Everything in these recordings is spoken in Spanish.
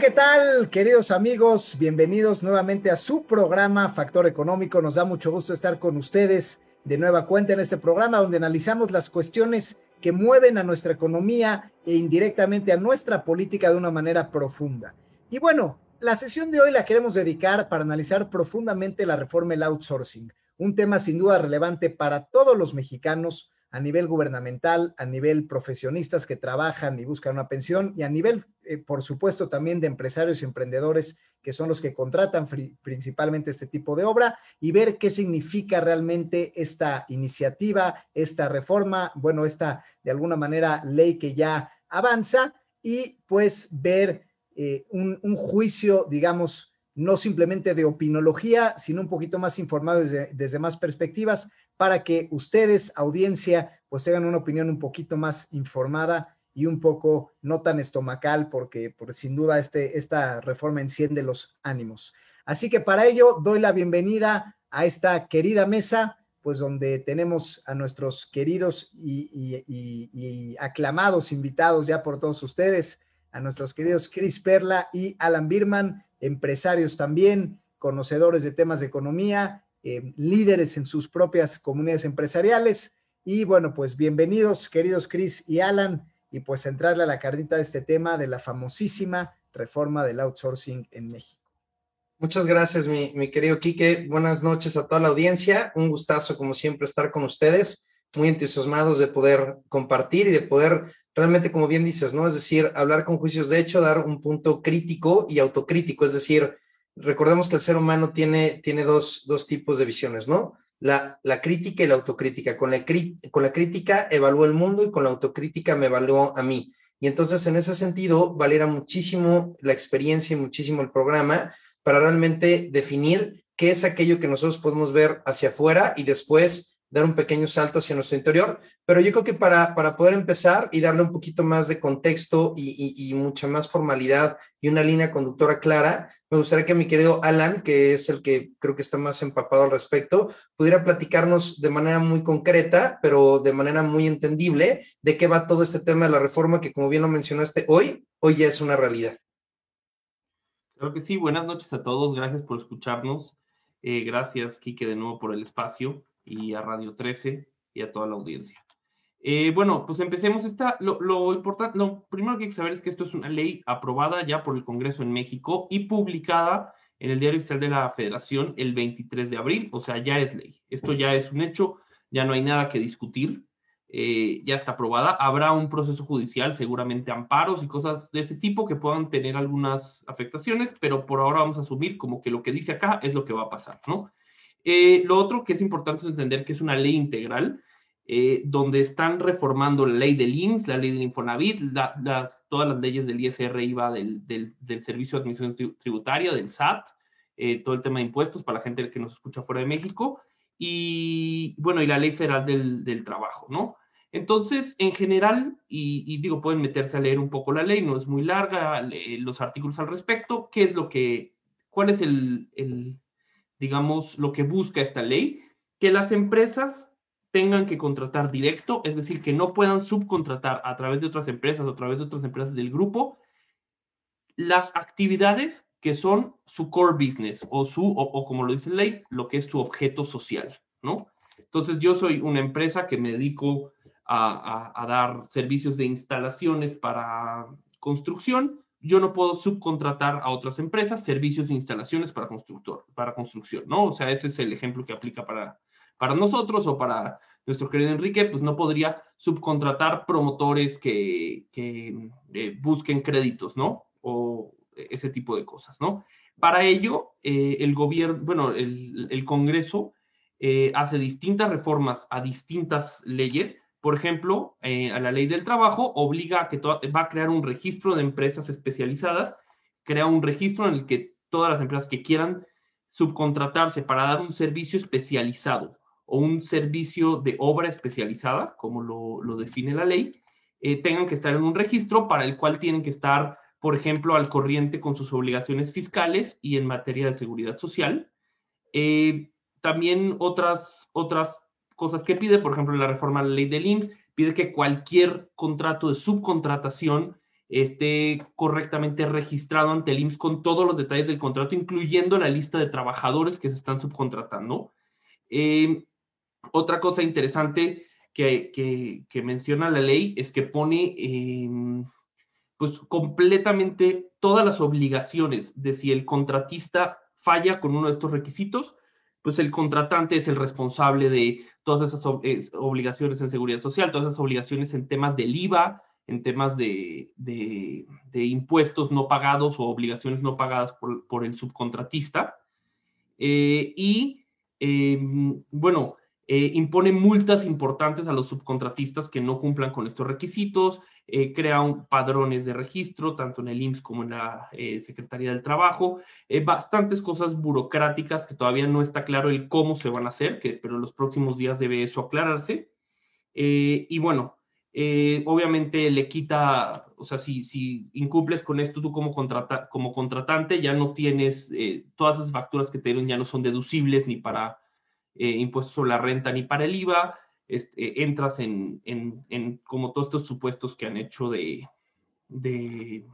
¿qué tal, queridos amigos? Bienvenidos nuevamente a su programa Factor Económico. Nos da mucho gusto estar con ustedes de nueva cuenta en este programa donde analizamos las cuestiones que mueven a nuestra economía e indirectamente a nuestra política de una manera profunda. Y bueno, la sesión de hoy la queremos dedicar para analizar profundamente la reforma del outsourcing, un tema sin duda relevante para todos los mexicanos a nivel gubernamental, a nivel profesionistas que trabajan y buscan una pensión y a nivel, eh, por supuesto, también de empresarios y emprendedores que son los que contratan principalmente este tipo de obra y ver qué significa realmente esta iniciativa, esta reforma, bueno, esta de alguna manera ley que ya avanza y pues ver eh, un, juicio, digamos, no simplemente de opinología, sino un poquito más informado desde, desde más perspectivas para que ustedes, audiencia, pues tengan una opinión un poquito más informada y un poco no tan estomacal, porque, por sin duda este, esta reforma enciende los ánimos. Así que para ello doy la bienvenida a esta querida mesa, pues donde tenemos a nuestros queridos y, y aclamados invitados ya por todos ustedes, a nuestros queridos Chris Perla y Alan Birman, empresarios también, conocedores de temas de economía, eh, líderes en sus propias comunidades empresariales. Y bueno, pues bienvenidos, queridos Chris y Alan, y pues entrarle a la carnita de este tema de la famosísima reforma del outsourcing en México. Muchas gracias, mi, mi querido Quique. Buenas noches a toda la audiencia. Un gustazo, como siempre, estar con ustedes. Muy entusiasmados de poder compartir y de poder realmente, como bien dices, ¿no? Es decir, hablar con juicios de hecho, dar un punto crítico y autocrítico, es decir, recordemos que el ser humano tiene, tiene dos, dos tipos de visiones, ¿no? La, la, crítica y la autocrítica. Con la, con la crítica evalúo el mundo y con la autocrítica me evaluó a mí. Y entonces, en ese sentido, valiera muchísimo la experiencia y muchísimo el programa para realmente definir qué es aquello que nosotros podemos ver hacia afuera y después dar un pequeño salto hacia nuestro interior, pero yo creo que para, para poder empezar y darle un poquito más de contexto y, mucha más formalidad y una línea conductora clara, me gustaría que mi querido Alan, que es el que creo que está más empapado al respecto, pudiera platicarnos de manera muy concreta, pero de manera muy entendible, de qué va todo este tema de la reforma que, como bien lo mencionaste hoy, hoy ya es una realidad. Claro que sí, buenas noches a todos, gracias por escucharnos. Eh, gracias, Quique, de nuevo por el espacio y a Radio 13 y a toda la audiencia. Eh, bueno, pues empecemos. Esta, lo, lo importante, lo primero que hay que saber es que esto es una ley aprobada ya por el Congreso en México y publicada en el Diario Oficial de la Federación el 23 de abril, o sea, ya es ley. Esto ya es un hecho, ya no hay nada que discutir, eh, ya está aprobada. Habrá un proceso judicial, seguramente amparos y cosas de ese tipo que puedan tener algunas afectaciones, pero por ahora vamos a asumir como que lo que dice acá es lo que va a pasar, ¿no? Eh, lo otro que es importante es entender que es una ley integral, eh, donde están reformando la ley del IMSS, la ley del Infonavit, todas las leyes del ISR, IVA, del, del, Servicio de Administración Tributaria, del SAT, eh, todo el tema de impuestos para la gente que nos escucha fuera de México, y bueno, y la ley federal del, trabajo, ¿no? Entonces, en general, y, digo, pueden meterse a leer un poco la ley, no es muy larga, los artículos al respecto, ¿qué es lo que, cuál es el digamos, lo que busca esta ley, que las empresas tengan que contratar directo, es decir, que no puedan subcontratar a través de otras empresas o a través de otras empresas del grupo las actividades que son su core business o su, o, como lo dice la ley, lo que es su objeto social, ¿no? Entonces yo soy una empresa que me dedico a dar servicios de instalaciones para construcción yo no puedo subcontratar a otras empresas servicios de instalaciones para, constructor, para construcción, ¿no? O sea, ese es el ejemplo que aplica para, para nosotros o para nuestro querido Enrique, pues no podría subcontratar promotores que, que eh, busquen créditos, ¿no? O ese tipo de cosas, ¿no? Para ello, eh, el gobierno, bueno, el, el Congreso eh, hace distintas reformas a distintas leyes por ejemplo, eh, a la ley del trabajo obliga a que va a crear un registro de empresas especializadas, crea un registro en el que todas las empresas que quieran subcontratarse para dar un servicio especializado o un servicio de obra especializada, como lo, define la ley, eh, tengan que estar en un registro para el cual tienen que estar, por ejemplo, al corriente con sus obligaciones fiscales y en materia de seguridad social. Eh, también otras, otras cosas que pide, por ejemplo, la reforma de la ley del IMSS, pide que cualquier contrato de subcontratación esté correctamente registrado ante el IMSS con todos los detalles del contrato, incluyendo la lista de trabajadores que se están subcontratando. Eh, otra cosa interesante que, menciona la ley es que pone em, pues completamente todas las obligaciones de si el contratista falla con uno de estos requisitos, pues el contratante es el responsable de todas esas obligaciones en seguridad social, todas esas obligaciones en temas del IVA, en temas de, impuestos no pagados o obligaciones no pagadas por, el subcontratista. Eh, y em, bueno, eh, impone multas importantes a los subcontratistas que no cumplan con estos requisitos, eh, crea padrones de registro, tanto en el IMSS como en la eh, Secretaría del Trabajo, bastantes cosas burocráticas que todavía no está claro el cómo se van a hacer, que, pero en los próximos días debe eso aclararse. y bueno, obviamente le quita, o sea, si, si incumples con esto tú como, contrata, como contratante, ya no tienes, todas esas facturas que te dieron ya no son deducibles ni para eh, impuestos sobre la renta ni para el IVA, este, entras en, como todos estos supuestos que han hecho de, de,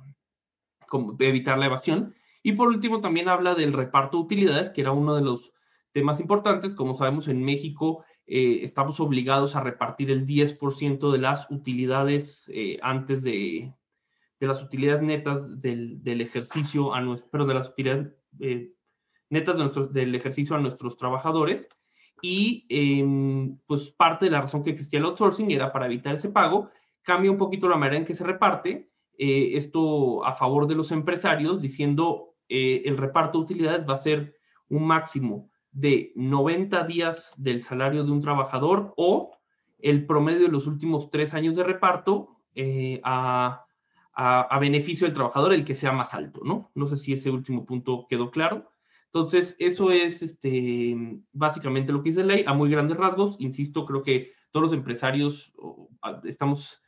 evitar la evasión. Y por último, también habla del reparto de utilidades, que era uno de los temas importantes. Como sabemos, en México eh, estamos obligados a repartir el 10% de las utilidades eh, antes de, de, las utilidades netas del, del ejercicio, a nuestro, pero de las utilidades netas de nuestro, del ejercicio a nuestros trabajadores y em, pues parte de la razón que existía el outsourcing era para evitar ese pago. Cambia un poquito la manera en que se reparte, eh, esto a favor de los empresarios, diciendo eh, el reparto de utilidades va a ser un máximo de 90 días del salario de un trabajador o el promedio de los últimos tres años de reparto eh, a, a, beneficio del trabajador, el que sea más alto, ¿no? No sé si ese último punto quedó claro. Entonces, eso es este, básicamente lo que dice la ley, a muy grandes rasgos. Insisto, creo que todos los empresarios estamos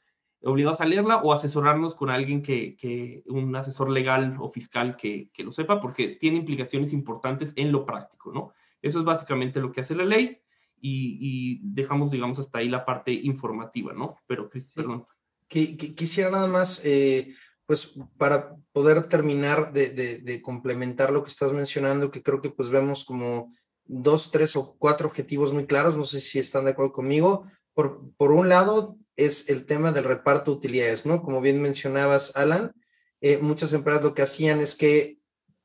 obligados a leerla o asesorarnos con alguien que, un asesor legal o fiscal que, lo sepa, porque tiene implicaciones importantes en lo práctico, ¿no? Eso es básicamente lo que hace la ley y, dejamos, digamos, hasta ahí la parte informativa, ¿no? Pero, perdón. Quisiera nada más eh, pues para poder terminar de, complementar lo que estás mencionando, que creo que pues vemos como dos, tres o cuatro objetivos muy claros, no sé si están de acuerdo conmigo. Por, un lado es el tema del reparto de utilidades, ¿no? Como bien mencionabas, Alan, eh, muchas empresas lo que hacían es que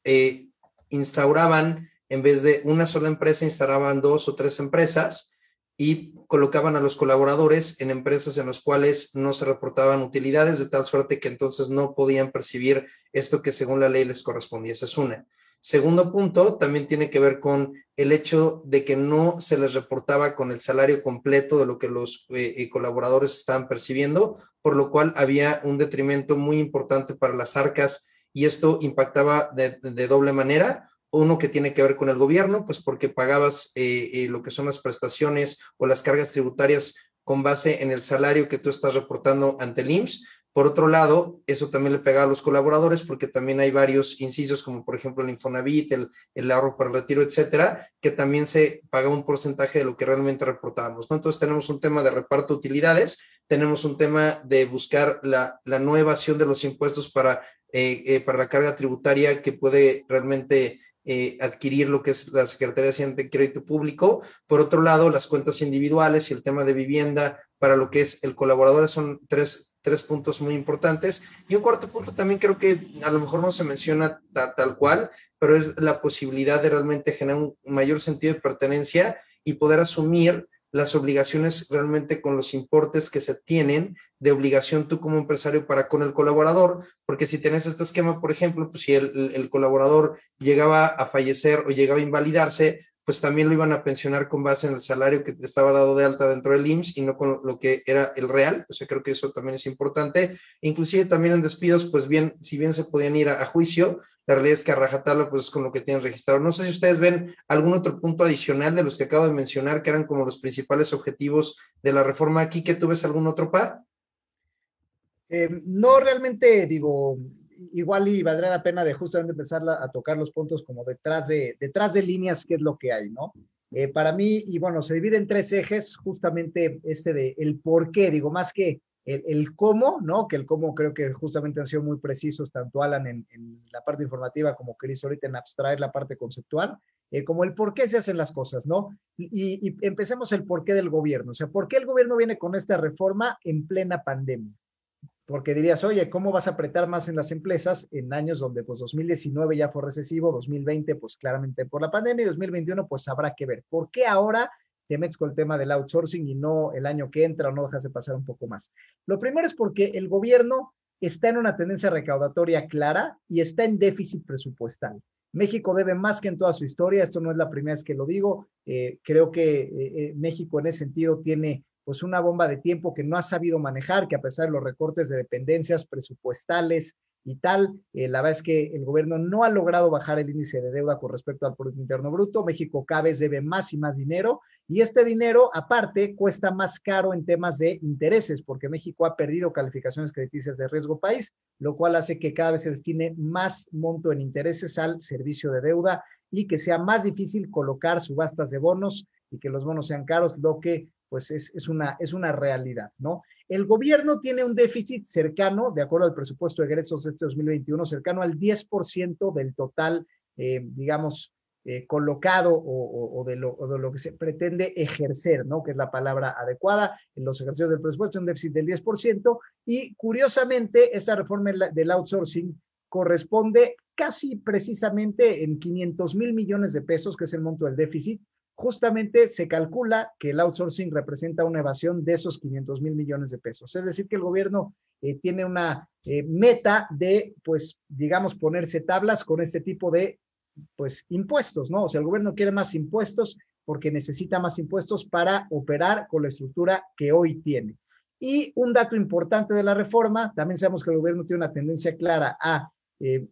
eh, instauraban, en vez de una sola empresa, instauraban dos o tres empresas y colocaban a los colaboradores en empresas en las cuales no se reportaban utilidades, de tal suerte que entonces no podían percibir esto que según la ley les correspondía. Esa es una. Segundo punto, también tiene que ver con el hecho de que no se les reportaba con el salario completo de lo que los eh, eh, colaboradores estaban percibiendo, por lo cual había un detrimento muy importante para las arcas y esto impactaba de doble manera uno que tiene que ver con el gobierno, pues porque pagabas eh, eh, lo que son las prestaciones o las cargas tributarias con base en el salario que tú estás reportando ante el IMSS. Por otro lado, eso también le pega a los colaboradores porque también hay varios incisos, como por ejemplo el Infonavit, el, el ahorro para el retiro, etcétera, que también se paga un porcentaje de lo que realmente reportamos. ¿no? Entonces tenemos un tema de reparto de utilidades, tenemos un tema de buscar la, la nueva acción de los impuestos para, eh, para la carga tributaria que puede realmente eh, adquirir lo que es la Secretaría de Crédito Público. Por otro lado, las cuentas individuales y el tema de vivienda para lo que es el colaborador son tres, tres puntos muy importantes. Y un cuarto punto también creo que a lo mejor no se menciona tal cual, pero es la posibilidad de realmente generar un mayor sentido de pertenencia y poder asumir las obligaciones realmente con los importes que se tienen de obligación tú como empresario para con el colaborador, porque si tienes este esquema, por ejemplo, pues si el, el, colaborador llegaba a fallecer o llegaba a invalidarse, pues también lo iban a pensionar con base en el salario que estaba dado de alta dentro del IMSS y no con lo que era el real. O sea, creo que eso también es importante. Inclusive también en despidos, pues bien, si bien se podían ir a, juicio, la realidad es que a rajatabla, pues es con lo que tienen registrado. No sé si ustedes ven algún otro punto adicional de los que acabo de mencionar, que eran como los principales objetivos de la reforma aquí, que tú ves algún otro par. Eh, no, realmente digo, igual y valdría la pena de justamente empezar a tocar los puntos como detrás de, detrás de líneas, qué es lo que hay, ¿no? Eh, para mí, y bueno, se divide en tres ejes, justamente este de el por qué, digo, más que el, cómo, ¿no? Que el cómo creo que justamente han sido muy precisos, tanto Alan en, la parte informativa como Chris ahorita en abstraer la parte conceptual, eh, como el por qué se hacen las cosas, ¿no? Y, y, empecemos el por qué del gobierno, o sea, ¿por qué el gobierno viene con esta reforma en plena pandemia? Porque dirías, oye, ¿cómo vas a apretar más en las empresas en años donde pues 2019 ya fue recesivo, 2020 pues claramente por la pandemia y 2021 pues habrá que ver. ¿Por qué ahora te metes con el tema del outsourcing y no el año que entra o no dejas de pasar un poco más. Lo primero es porque el gobierno está en una tendencia recaudatoria clara y está en déficit presupuestal. México debe más que en toda su historia, esto no es la primera vez que lo digo, eh, creo que eh, eh, México en ese sentido tiene pues una bomba de tiempo que no ha sabido manejar, que a pesar de los recortes de dependencias presupuestales, y tal. Eh, la verdad es que el gobierno no ha logrado bajar el índice de deuda con respecto al Producto Interno Bruto. México cada vez debe más y más dinero y este dinero, aparte, cuesta más caro en temas de intereses, porque México ha perdido calificaciones crediticias de riesgo país, lo cual hace que cada vez se destine más monto en intereses al servicio de deuda y que sea más difícil colocar subastas de bonos y que los bonos sean caros, lo que pues es, una, es una realidad, ¿no? El gobierno tiene un déficit cercano, de acuerdo al presupuesto de egresos de este 2021, cercano al 10% del total, eh, digamos, eh, colocado o, de lo, de lo, que se pretende ejercer, ¿no? Que es la palabra adecuada en los ejercicios del presupuesto, un déficit del 10%. Y curiosamente, esta reforma del outsourcing corresponde casi precisamente en 500 mil millones de pesos, que es el monto del déficit, justamente se calcula que el outsourcing representa una evasión de esos 500 mil millones de pesos. Es decir, que el gobierno eh, tiene una eh, meta de, pues, digamos, ponerse tablas con este tipo de, pues, impuestos, ¿no? O sea, el gobierno quiere más impuestos porque necesita más impuestos para operar con la estructura que hoy tiene. Y un dato importante de la reforma, también sabemos que el gobierno tiene una tendencia clara a eh,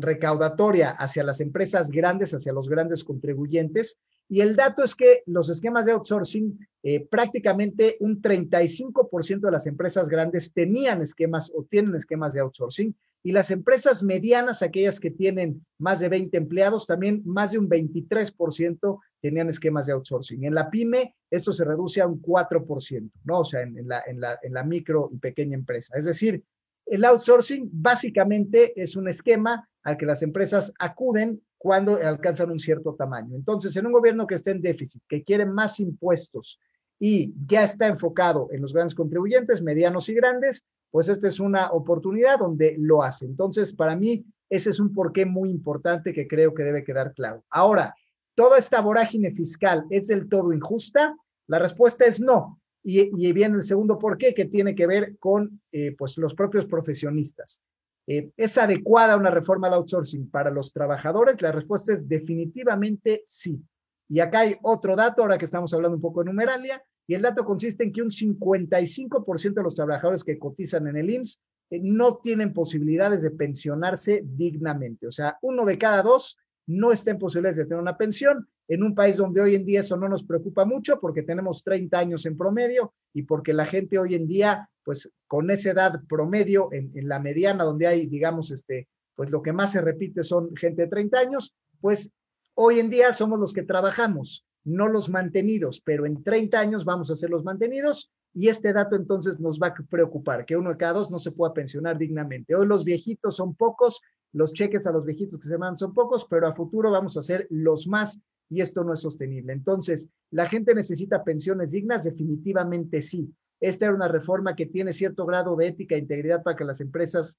recaudatoria hacia las empresas grandes, hacia los grandes contribuyentes, y el dato es que los esquemas de outsourcing, eh, prácticamente un 35% de las empresas grandes tenían esquemas o tienen esquemas de outsourcing y las empresas medianas, aquellas que tienen más de 20 empleados, también más de un 23% tenían esquemas de outsourcing. En la pyme, esto se reduce a un 4%, ¿no? O sea, en, la, en, la, en la micro y pequeña empresa. Es decir, el outsourcing básicamente es un esquema al que las empresas acuden cuando alcanzan un cierto tamaño. Entonces, en un gobierno que está en déficit, que quiere más impuestos y ya está enfocado en los grandes contribuyentes, medianos y grandes, pues esta es una oportunidad donde lo hace. Entonces, para mí, ese es un porqué muy importante que creo que debe quedar claro. Ahora, ¿toda esta vorágine fiscal es del todo injusta? La respuesta es no. Y, viene el segundo porqué que tiene que ver con eh, pues los propios profesionistas. Eh, ¿Es adecuada una reforma al outsourcing para los trabajadores? La respuesta es definitivamente sí. Y acá hay otro dato, ahora que estamos hablando un poco de numeralia, y el dato consiste en que un 55% de los trabajadores que cotizan en el IMSS eh, no tienen posibilidades de pensionarse dignamente. O sea, uno de cada dos no está en posibilidades de tener una pensión en un país donde hoy en día eso no nos preocupa mucho porque tenemos 30 años en promedio y porque la gente hoy en día pues con esa edad promedio en, la mediana donde hay, digamos, este, pues lo que más se repite son gente de 30 años, pues hoy en día somos los que trabajamos, no los mantenidos, pero en 30 años vamos a ser los mantenidos y este dato entonces nos va a preocupar, que uno de cada dos no se pueda pensionar dignamente. Hoy los viejitos son pocos, los cheques a los viejitos que se mandan son pocos, pero a futuro vamos a ser los más y esto no es sostenible. Entonces, ¿la gente necesita pensiones dignas? Definitivamente sí. Esta era una reforma que tiene cierto grado de ética e integridad para que las empresas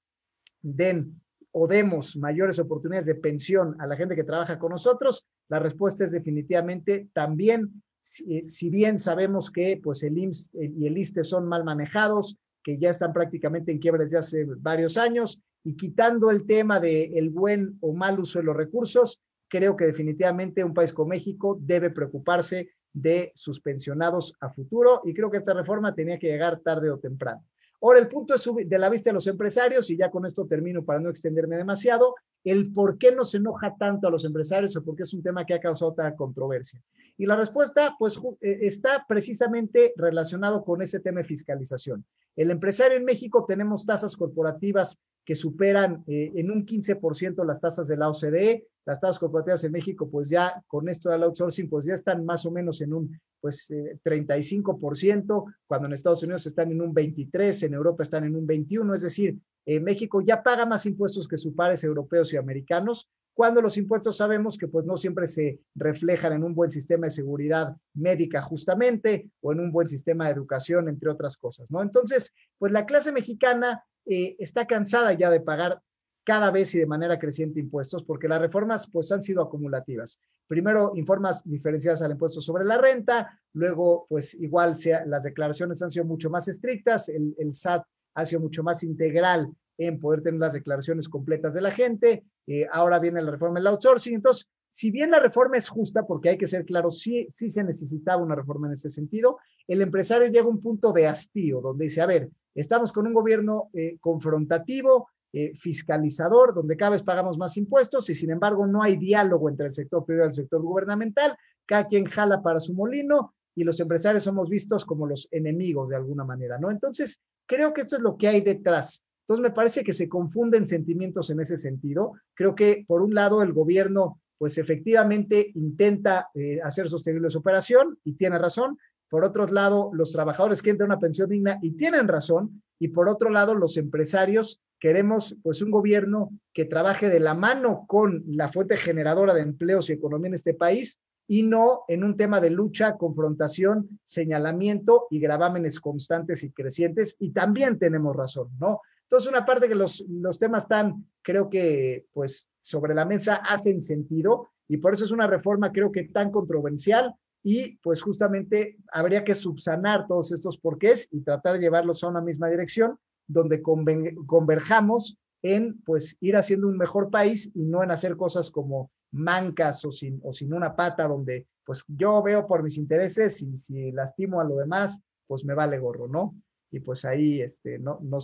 den o demos mayores oportunidades de pensión a la gente que trabaja con nosotros. La respuesta es definitivamente también, si, bien sabemos que pues el IMSS y el ISTE son mal manejados, que ya están prácticamente en quiebra desde hace varios años, y quitando el tema del el buen o mal uso de los recursos, creo que definitivamente un país como México debe preocuparse de sus pensionados a futuro y creo que esta reforma tenía que llegar tarde o temprano. Ahora, el punto es de la vista de los empresarios, y ya con esto termino para no extenderme demasiado, el por qué no se enoja tanto a los empresarios o por qué es un tema que ha causado tanta controversia. Y la respuesta, pues, eh, está precisamente relacionado con ese tema de fiscalización. El empresario en México tenemos tasas corporativas que superan eh, en un 15% las tasas de la OCDE. Las tasas corporativas en México, pues ya con esto del outsourcing, pues ya están más o menos en un pues 35%, eh, cuando en Estados Unidos están en un 23%, en Europa están en un 21%, es decir, México ya paga más impuestos que sus pares europeos y americanos, cuando los impuestos sabemos que pues no siempre se reflejan en un buen sistema de seguridad médica justamente o en un buen sistema de educación, entre otras cosas, ¿no? Entonces, pues la clase mexicana eh, está cansada ya de pagar cada vez y de manera creciente impuestos, porque las reformas pues han sido acumulativas. Primero, informas diferenciadas al impuesto sobre la renta, luego pues igual sea, las declaraciones han sido mucho más estrictas, el, el SAT ha sido mucho más integral en poder tener las declaraciones completas de la gente. Eh, ahora viene la reforma del outsourcing. Entonces, si bien la reforma es justa, porque hay que ser claro, sí, sí se necesitaba una reforma en ese sentido, el empresario llega a un punto de hastío, donde dice, a ver, estamos con un gobierno eh, confrontativo, eh, fiscalizador, donde cada vez pagamos más impuestos y sin embargo no hay diálogo entre el sector privado y el sector gubernamental, cada quien jala para su molino y los empresarios somos vistos como los enemigos de alguna manera, ¿no? Entonces, creo que esto es lo que hay detrás. Entonces, me parece que se confunden sentimientos en ese sentido. Creo que, por un lado, el gobierno, pues efectivamente intenta eh, hacer sostenible su operación y tiene razón. Por otro lado, los trabajadores quieren tener una pensión digna y tienen razón. Y por otro lado, los empresarios queremos pues un gobierno que trabaje de la mano con la fuente generadora de empleos y economía en este país y no en un tema de lucha, confrontación, señalamiento y gravámenes constantes y crecientes. Y también tenemos razón, ¿no? Entonces, una parte que los, los temas están, creo que, pues, sobre la mesa hacen sentido y por eso es una reforma, creo que tan controversial y pues justamente habría que subsanar todos estos porqués y tratar de llevarlos a una misma dirección donde converjamos en pues ir haciendo un mejor país y no en hacer cosas como mancas o sin, o sin una pata donde pues yo veo por mis intereses y si lastimo a lo demás, pues me vale gorro, ¿no? Y pues ahí, este, no, no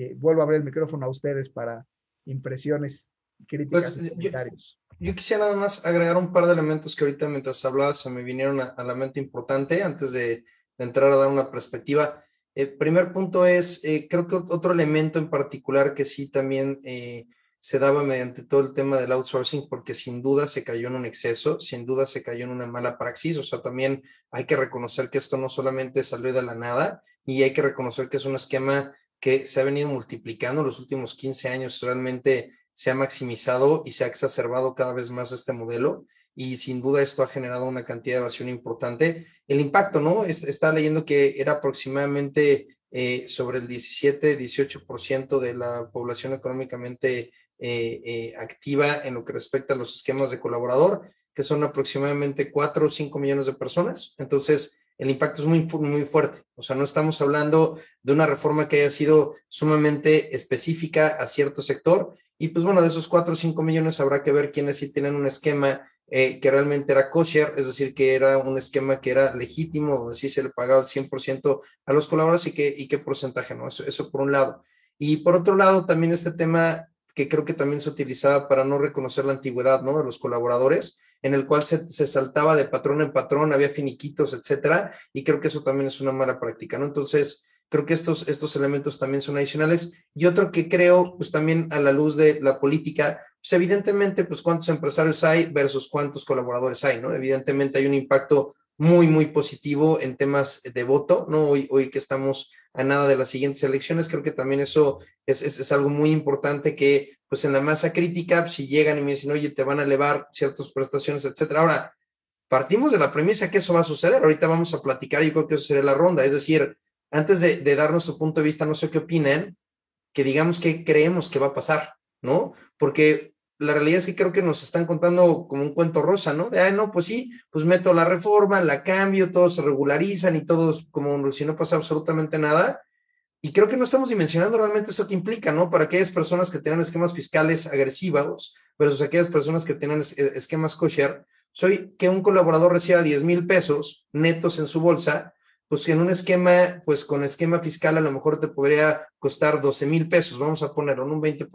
sé, vuelvo a abrir el micrófono a ustedes para impresiones, críticas pues, y comentarios. Yo, quisiera nada más agregar un par de elementos que ahorita mientras hablabas se me vinieron a, la mente importante antes de, entrar a dar una perspectiva. El primer punto es, eh, creo que otro elemento en particular que sí también eh, se daba mediante todo el tema del outsourcing, porque sin duda se cayó en un exceso, sin duda se cayó en una mala praxis, o sea, también hay que reconocer que esto no solamente salió de la nada y hay que reconocer que es un esquema que se ha venido multiplicando en los últimos 15 años, realmente se ha maximizado y se ha exacerbado cada vez más este modelo y sin duda esto ha generado una cantidad de evasión importante. El impacto, ¿no? Está leyendo que era aproximadamente eh, sobre el 17-18% de la población económicamente eh, eh, activa en lo que respecta a los esquemas de colaborador, que son aproximadamente 4 o 5 millones de personas. Entonces, el impacto es muy, muy fuerte. O sea, no estamos hablando de una reforma que haya sido sumamente específica a cierto sector. Y pues bueno, de esos 4 o 5 millones habrá que ver quiénes sí tienen un esquema eh, que realmente era kosher, es decir, que era un esquema que era legítimo, donde sí se le pagaba el 100% a los colaboradores y qué, y qué porcentaje, ¿no? Eso, eso por un lado. Y por otro lado, también este tema que creo que también se utilizaba para no reconocer la antigüedad, ¿no? De los colaboradores en el cual se, saltaba de patrón en patrón, había finiquitos, etcétera, y creo que eso también es una mala práctica, ¿no? Entonces, creo que estos, estos elementos también son adicionales. Y otro que creo, pues también a la luz de la política, pues evidentemente, pues cuántos empresarios hay versus cuántos colaboradores hay, ¿no? Evidentemente hay un impacto muy, muy positivo en temas de voto, ¿no? Hoy, hoy que estamos a nada de las siguientes elecciones, creo que también eso es, es algo muy importante que pues en la masa crítica, si llegan y me dicen, oye, te van a elevar ciertas prestaciones, etcétera. Ahora, partimos de la premisa que eso va a suceder. Ahorita vamos a platicar, yo creo que eso sería la ronda. Es decir, antes de, de dar nuestro punto de vista, no sé qué opinen, que digamos que creemos que va a pasar, ¿no? Porque la realidad es que creo que nos están contando como un cuento rosa, ¿no? De, ah, no, pues sí, pues meto la reforma, la cambio, todos se regularizan y todos como si no pasa absolutamente nada. Y creo que no estamos dimensionando realmente eso que implica, ¿no? Para aquellas personas que tienen esquemas fiscales agresivos versus aquellas personas que tienen esquemas kosher, soy que un colaborador reciba 10 mil pesos netos en su bolsa, pues en un esquema, pues con esquema fiscal a lo mejor te podría costar 12 mil pesos, vamos a ponerlo en un 20%,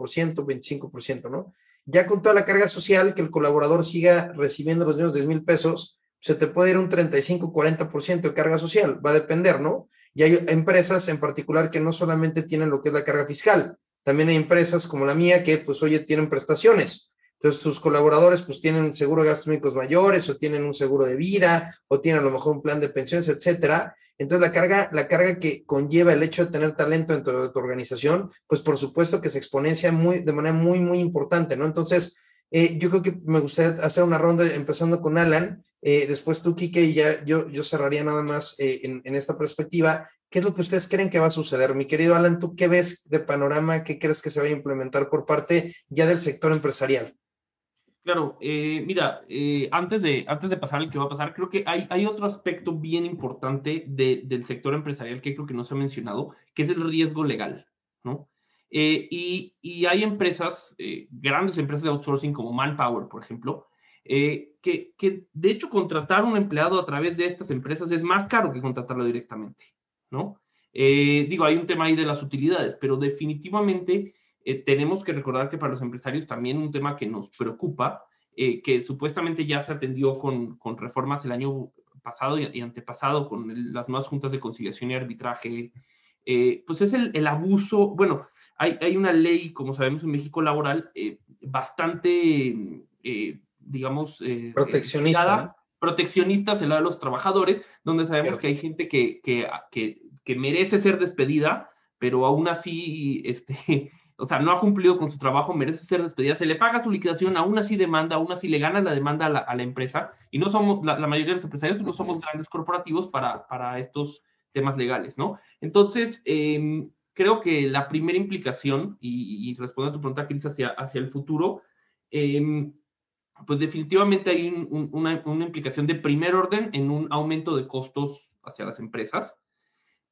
25%, ¿no? Ya con toda la carga social, que el colaborador siga recibiendo los mismos 10 mil pesos, se te puede ir un 35, 40% de carga social, va a depender, ¿no? Y hay empresas en particular que no solamente tienen lo que es la carga fiscal, también hay empresas como la mía que, pues, oye, tienen prestaciones. Entonces, tus colaboradores, pues, tienen seguro de gastos médicos mayores o tienen un seguro de vida o tienen a lo mejor un plan de pensiones, etcétera. Entonces, la carga, la carga que conlleva el hecho de tener talento dentro de tu organización, pues, por supuesto que se exponencia muy, de manera muy, muy importante, ¿no? Entonces, eh, yo creo que me gustaría hacer una ronda empezando con Alan, eh, después tú, Kike, y ya yo, yo cerraría nada más eh, en, en, esta perspectiva. ¿Qué es lo que ustedes creen que va a suceder? Mi querido Alan, ¿tú qué ves de panorama? ¿Qué crees que se va a implementar por parte ya del sector empresarial? Claro, eh, mira, eh, antes, de, antes de pasar al que va a pasar, creo que hay, hay otro aspecto bien importante de, del sector empresarial que creo que no se ha mencionado, que es el riesgo legal, ¿no? Eh, y, y, hay empresas, grandes empresas de outsourcing como Manpower, por ejemplo, que, que, de hecho contratar un empleado a través de estas empresas es más caro que contratarlo directamente, ¿no? Digo, hay un tema ahí de las utilidades, pero definitivamente tenemos que recordar que para los empresarios también un tema que nos preocupa, que supuestamente ya se atendió con, con reformas el año pasado y, y antepasado con el, las nuevas juntas de conciliación y arbitraje, eh, pues es el, el, abuso, bueno, hay, hay, una ley, como sabemos en México laboral, eh, bastante, eh, digamos, proteccionista. proteccionista se la de los trabajadores, donde sabemos que hay gente que, que, que, que, merece ser despedida, pero aún así, este, o sea, no ha cumplido con su trabajo, merece ser despedida, se le paga su liquidación, aún así demanda, aún así le gana la demanda a la, empresa, y no somos, la, mayoría de los empresarios no somos grandes corporativos para, para estos temas legales, ¿no? Entonces, eh, creo que la primera implicación, y, y a tu pregunta, Cris, hacia, hacia el futuro, eh, pues definitivamente hay un, un, una, una, implicación de primer orden en un aumento de costos hacia las empresas,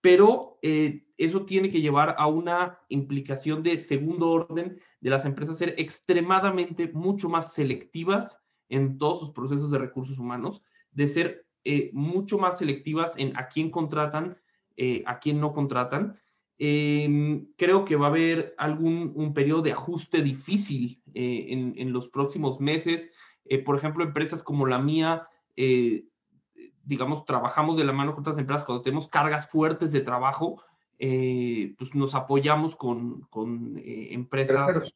pero eh, eso tiene que llevar a una implicación de segundo orden de las empresas ser extremadamente mucho más selectivas en todos sus procesos de recursos humanos, de ser eh, mucho más selectivas en a quién contratan, eh, a quién no contratan. Eh, creo que va a haber algún un periodo de ajuste difícil eh, en, en, los próximos meses. por ejemplo, empresas como la mía, digamos, trabajamos de la mano con otras empresas cuando tenemos cargas fuertes de trabajo, pues nos apoyamos con, con empresas Terceros.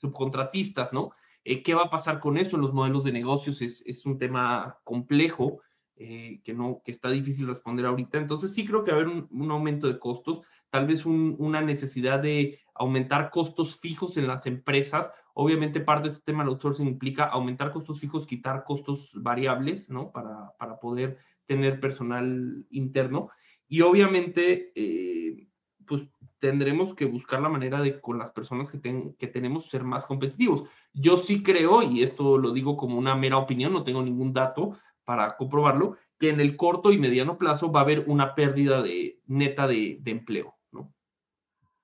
subcontratistas, ¿no? ¿Qué va a pasar con eso en los modelos de negocios? Es, es un tema complejo eh, que, no, que está difícil responder ahorita. Entonces sí creo que va a haber un, un aumento de costos, tal vez un, una necesidad de aumentar costos fijos en las empresas. Obviamente parte de este tema del outsourcing implica aumentar costos fijos, quitar costos variables, ¿no? Para, para poder tener personal interno. Y obviamente, eh, pues tendremos que buscar la manera de con las personas que, ten, que tenemos ser más competitivos. Yo sí creo, y esto lo digo como una mera opinión, no tengo ningún dato, para comprobarlo, que en el corto y mediano plazo va a haber una pérdida de, neta de, de empleo. ¿no?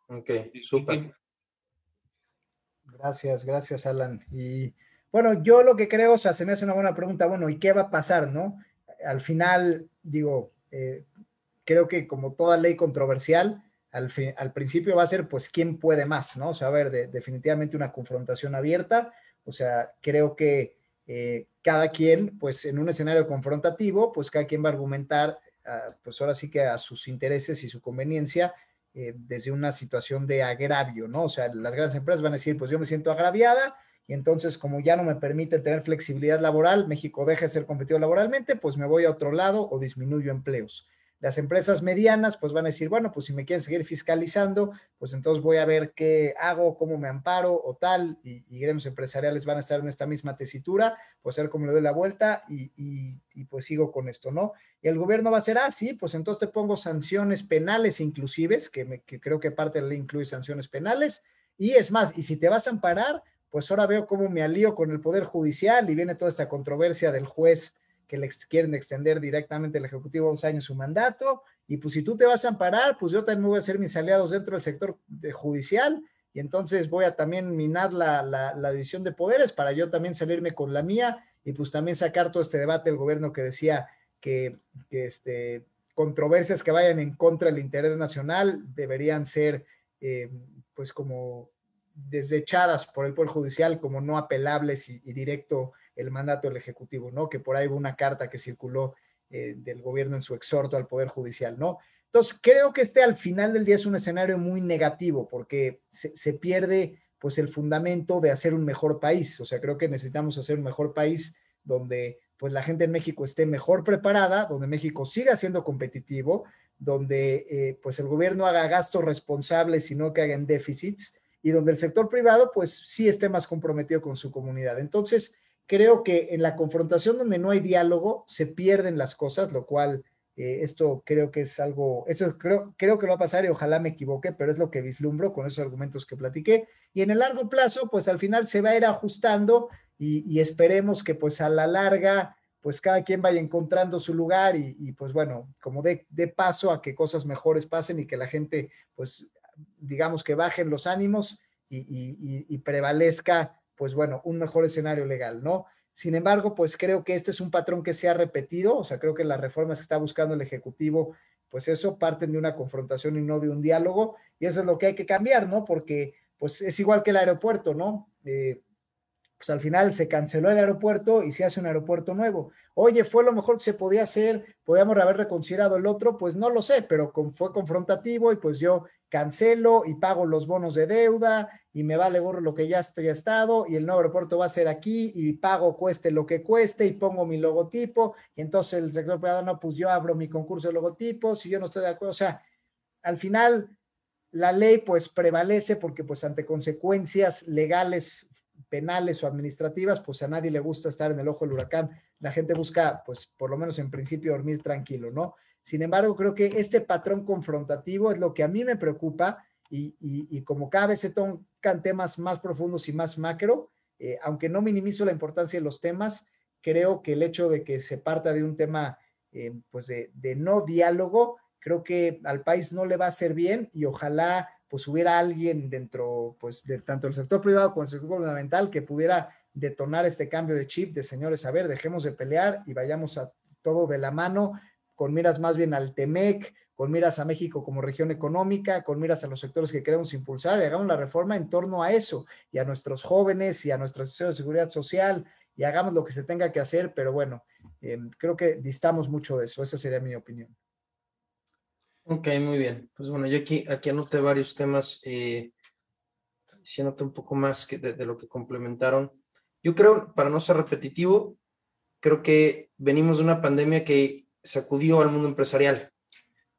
Ok, súper. Gracias, gracias, Alan. Y bueno, yo lo que creo, o sea, se me hace una buena pregunta, bueno, ¿y qué va a pasar, no? Al final, digo, eh, creo que como toda ley controversial, al, fin, al, principio va a ser, pues, ¿quién puede más, no? O sea, a ver, de, definitivamente una confrontación abierta, o sea, creo que eh, cada quien, pues en un escenario confrontativo, pues cada quien va a argumentar, uh, pues ahora sí que a sus intereses y su conveniencia eh, desde una situación de agravio, ¿no? O sea, las grandes empresas van a decir, pues yo me siento agraviada y entonces como ya no me permite tener flexibilidad laboral, México deja de ser competitivo laboralmente, pues me voy a otro lado o disminuyo empleos. Las empresas medianas pues van a decir, bueno, pues si me quieren seguir fiscalizando, pues entonces voy a ver qué hago, cómo me amparo o tal, y, y gremios empresariales van a estar en esta misma tesitura, pues a ver cómo le doy la vuelta y, y, pues sigo con esto, ¿no? Y el gobierno va a ser, ah, sí, pues entonces te pongo sanciones penales inclusives, que, me, que creo que parte de la incluye sanciones penales, y es más, y si te vas a amparar, pues ahora veo cómo me alío con el Poder Judicial y viene toda esta controversia del juez que le quieren extender directamente al Ejecutivo dos años su mandato, y pues si tú te vas a amparar, pues yo también voy a hacer mis aliados dentro del sector judicial, y entonces voy a también minar la, la, división de poderes para yo también salirme con la mía, y pues también sacar todo este debate del gobierno que decía que, que este, controversias que vayan en contra del interés nacional deberían ser eh, pues como desechadas por el Poder Judicial como no apelables y directo el mandato del Ejecutivo, ¿no? Que por ahí hubo una carta que circuló eh, del gobierno en su exhorto al Poder Judicial, ¿no? Entonces, creo que este al final del día es un escenario muy negativo porque se, pierde pues el fundamento de hacer un mejor país. O sea, creo que necesitamos hacer un mejor país donde pues la gente en México esté mejor preparada, donde México siga siendo competitivo, donde eh, pues el gobierno haga gastos responsables y no que hagan déficits, y donde el sector privado pues sí esté más comprometido con su comunidad. Entonces, creo que en la confrontación donde no hay diálogo se pierden las cosas, lo cual eh, esto creo que es algo, eso creo, creo que va a pasar y ojalá me equivoque, pero es lo que vislumbro con esos argumentos que platiqué. Y en el largo plazo, pues al final se va a ir ajustando y, esperemos que pues a la larga, pues cada quien vaya encontrando su lugar y, pues bueno, como de, de, paso a que cosas mejores pasen y que la gente pues digamos que bajen los ánimos y, prevalezca pues bueno, un mejor escenario legal, ¿no? Sin embargo, pues creo que este es un patrón que se ha repetido, o sea, creo que las reformas que está buscando el Ejecutivo, pues eso parten de una confrontación y no de un diálogo, y eso es lo que hay que cambiar, ¿no? Porque pues es igual que el aeropuerto, ¿no? Eh, pues al final se canceló el aeropuerto y se hace un aeropuerto nuevo. Oye, fue lo mejor que se podía hacer, podíamos haber reconsiderado el otro, pues no lo sé, pero fue confrontativo y pues yo cancelo y pago los bonos de deuda y me vale gorro lo que ya haya estado y el nuevo aeropuerto va a ser aquí y pago cueste lo que cueste y pongo mi logotipo. Y entonces el sector privado no, pues yo abro mi concurso de logotipos y yo no estoy de acuerdo, o sea, al final la ley pues prevalece porque pues ante consecuencias legales penales o administrativas, pues a nadie le gusta estar en el ojo del huracán. La gente busca, pues por lo menos en principio, dormir tranquilo, ¿no? Sin embargo, creo que este patrón confrontativo es lo que a mí me preocupa y, como cada vez se tocan temas más profundos y más macro, eh, aunque no minimizo la importancia de los temas, creo que el hecho de que se parta de un tema, eh, pues de, de no diálogo, creo que al país no le va a hacer bien y ojalá pues hubiera alguien dentro, pues, de tanto el sector privado como el sector gubernamental que pudiera detonar este cambio de chip de señores, a ver, dejemos de pelear y vayamos a todo de la mano, con miras más bien al TEMEC, con miras a México como región económica, con miras a los sectores que queremos impulsar, y hagamos la reforma en torno a eso, y a nuestros jóvenes y a nuestra de seguridad social, y hagamos lo que se tenga que hacer, pero bueno, eh, creo que distamos mucho de eso, esa sería mi opinión. Ok, muy bien. Pues bueno, yo aquí, aquí anoté varios temas, eh, anoté un poco más que de, lo que complementaron. Yo creo, para no ser repetitivo, creo que venimos de una pandemia que sacudió al mundo empresarial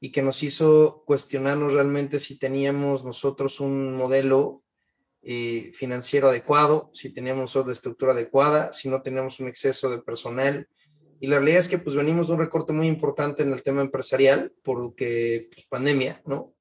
y que nos hizo cuestionarnos realmente si teníamos nosotros un modelo eh, financiero adecuado, si teníamos otra estructura adecuada, si no teníamos un exceso de personal, y la realidad es que pues venimos de un recorte muy importante en el tema empresarial, porque pues, pandemia, ¿no?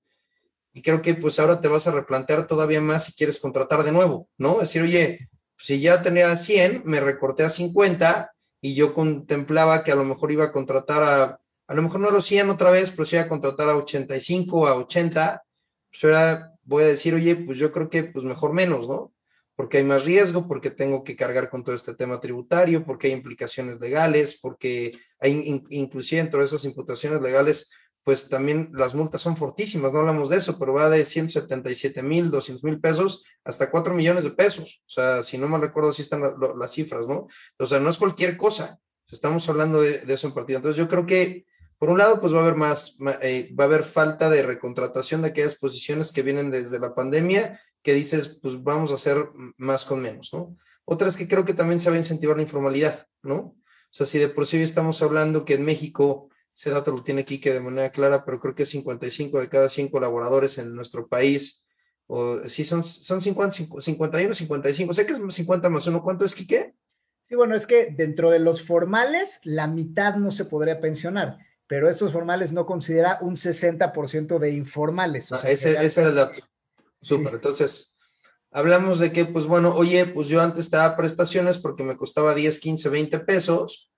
Y creo que pues ahora te vas a replantear todavía más si quieres contratar de nuevo, ¿no? Decir, oye, si ya tenía 100, me recorté a 50 y yo contemplaba que a lo mejor iba a contratar a, a lo mejor no a los 100 otra vez, pero sí a contratar a 85, a 80, pues voy a decir, oye, pues yo creo que pues mejor menos, ¿no? Porque hay más riesgo, porque tengo que cargar con todo este tema tributario, porque hay implicaciones legales, porque hay inclusive dentro de esas imputaciones legales, pues también las multas son fortísimas, no hablamos de eso, pero va de 177 mil, 200 mil pesos hasta 4 millones de pesos. O sea, si no me recuerdo, si están las cifras, ¿no? O sea, no es cualquier cosa. Estamos hablando de, eso en partido. Entonces, yo creo que, por un lado, pues va a haber más, eh, va a haber falta de recontratación de aquellas posiciones que vienen desde la pandemia que dices, pues vamos a hacer más con menos, ¿no? Otra es que creo que también se va a incentivar la informalidad, ¿no? O sea, si de por sí estamos hablando que en México, ese dato lo tiene aquí de manera clara, pero creo que 55 de cada 100 colaboradores en nuestro país, o sí, son, son 50, 51, 55, sé que es 50 más uno, ¿cuánto es, Quique? Sí, bueno, es que dentro de los formales, la mitad no se podría pensionar, pero esos formales no considera un 60% de informales. O ah, ese, ese es el dato. Súper, entonces hablamos de que, pues bueno, oye, pues yo antes te daba prestaciones porque me costaba 10, 15, 20 pesos.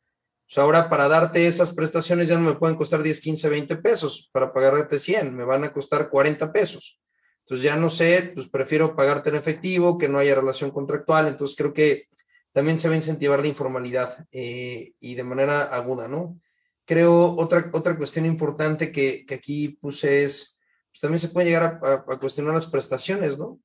Pues ahora para darte esas prestaciones ya no me pueden costar 10, 15, 20 pesos. Para pagarte 100, me van a costar 40 pesos. Entonces ya no sé, pues prefiero pagarte en efectivo, que no haya relación contractual. Entonces creo que también se va a incentivar la informalidad eh, y de manera aguda, ¿no? Creo otra, otra cuestión importante que, que aquí puse es pues, también se puede llegar a, cuestionar las prestaciones, ¿no?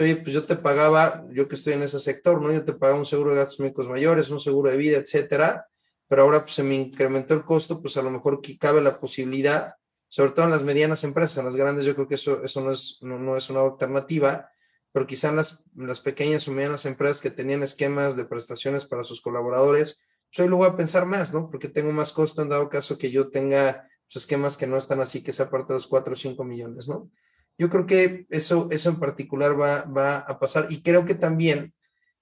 oye, pues yo te pagaba, yo que estoy en ese sector, ¿no? Yo te pagaba un seguro de gastos médicos mayores, un seguro de vida, etcétera, pero ahora pues se me incrementó el costo, pues a lo mejor que cabe la posibilidad, sobre todo en las medianas empresas, en las grandes yo creo que eso, eso no, es, no, es una alternativa, pero quizá en las, las, pequeñas o medianas empresas que tenían esquemas de prestaciones para sus colaboradores, hoy lo voy a pensar más, ¿no? Porque tengo más costo en dado caso que yo tenga pues, esquemas que no están así, que sea parte de los 4 o 5 millones, ¿no? Yo creo que eso, eso en particular va, va a pasar y creo que también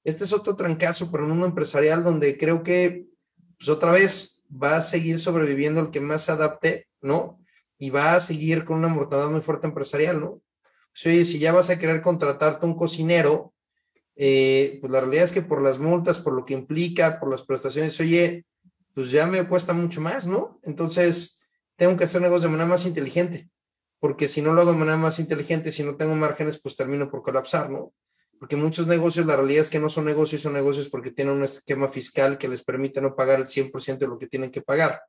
este es otro trancazo para un mundo empresarial donde creo que pues otra vez va a seguir sobreviviendo el que más se adapte, ¿no? y va a seguir con una mortandad muy fuerte empresarial, ¿no? Pues, si ya vas a querer contratarte un cocinero, eh, pues la realidad es que por las multas, por lo que implica, por las prestaciones, oye, pues ya me cuesta mucho más, ¿no? Entonces, tengo que hacer negocios de manera más inteligente, porque si no lo hago de manera más inteligente, si no tengo márgenes, pues termino por colapsar, ¿no? Porque muchos negocios, la realidad es que no son negocios, son negocios porque tienen un esquema fiscal que les permite no pagar el 100% de lo que tienen que pagar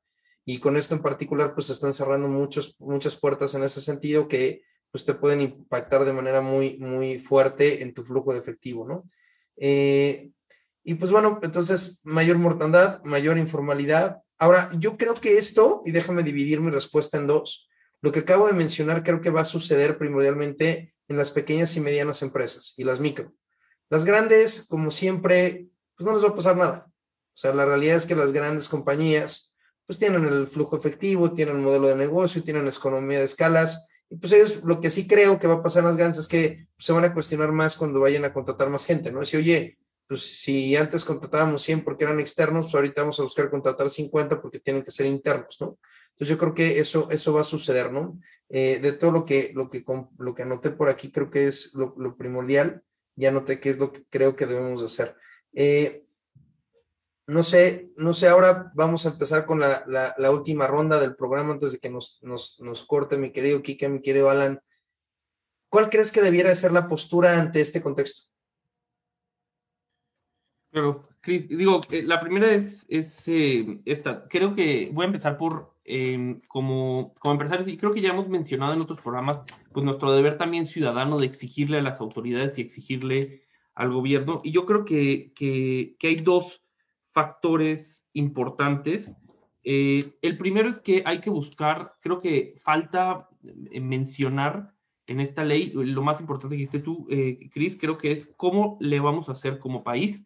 y con esto en particular pues están cerrando muchos, muchas puertas en ese sentido que pues te pueden impactar de manera muy, muy fuerte en tu flujo de efectivo, ¿no? Eh, y pues bueno, entonces mayor mortandad, mayor informalidad. Ahora, yo creo que esto, y déjame dividir mi respuesta en dos, lo que acabo de mencionar creo que va a suceder primordialmente en las pequeñas y medianas empresas y las micro. Las grandes, como siempre, pues no les va a pasar nada. O sea, la realidad es que las grandes compañías, pues tienen el flujo efectivo, tienen el modelo de negocio, tienen la economía de escalas. Pues ellos, lo que sí creo que va a pasar en las grandes es que se van a cuestionar más cuando vayan a contratar más gente, ¿no? Si, oye, pues si antes contratábamos 100 porque eran externos, pues ahorita vamos a buscar contratar 50 porque tienen que ser internos, ¿no? Entonces yo creo que eso, eso va a suceder, ¿no? Eh, de todo lo que, lo, que, lo que anoté por aquí, creo que es lo, lo primordial. Ya anoté qué es lo que creo que debemos hacer. Eh, no sé, no sé, ahora vamos a empezar con la, la, última ronda del programa antes de que nos, nos, nos, corte mi querido Kike, mi querido Alan. ¿Cuál crees que debiera ser la postura ante este contexto? Claro, Cris, digo, eh, la primera es, es eh, esta. Creo que voy a empezar por, em, como, como empresarios, y creo que ya hemos mencionado en otros programas, pues nuestro deber también ciudadano de exigirle a las autoridades y exigirle al gobierno. Y yo creo que, que hay dos factores importantes. Eh, el primero es que hay que buscar, creo que falta eh, mencionar en esta ley, lo más importante que dijiste tú, eh, Cris, creo que es cómo le vamos a hacer como país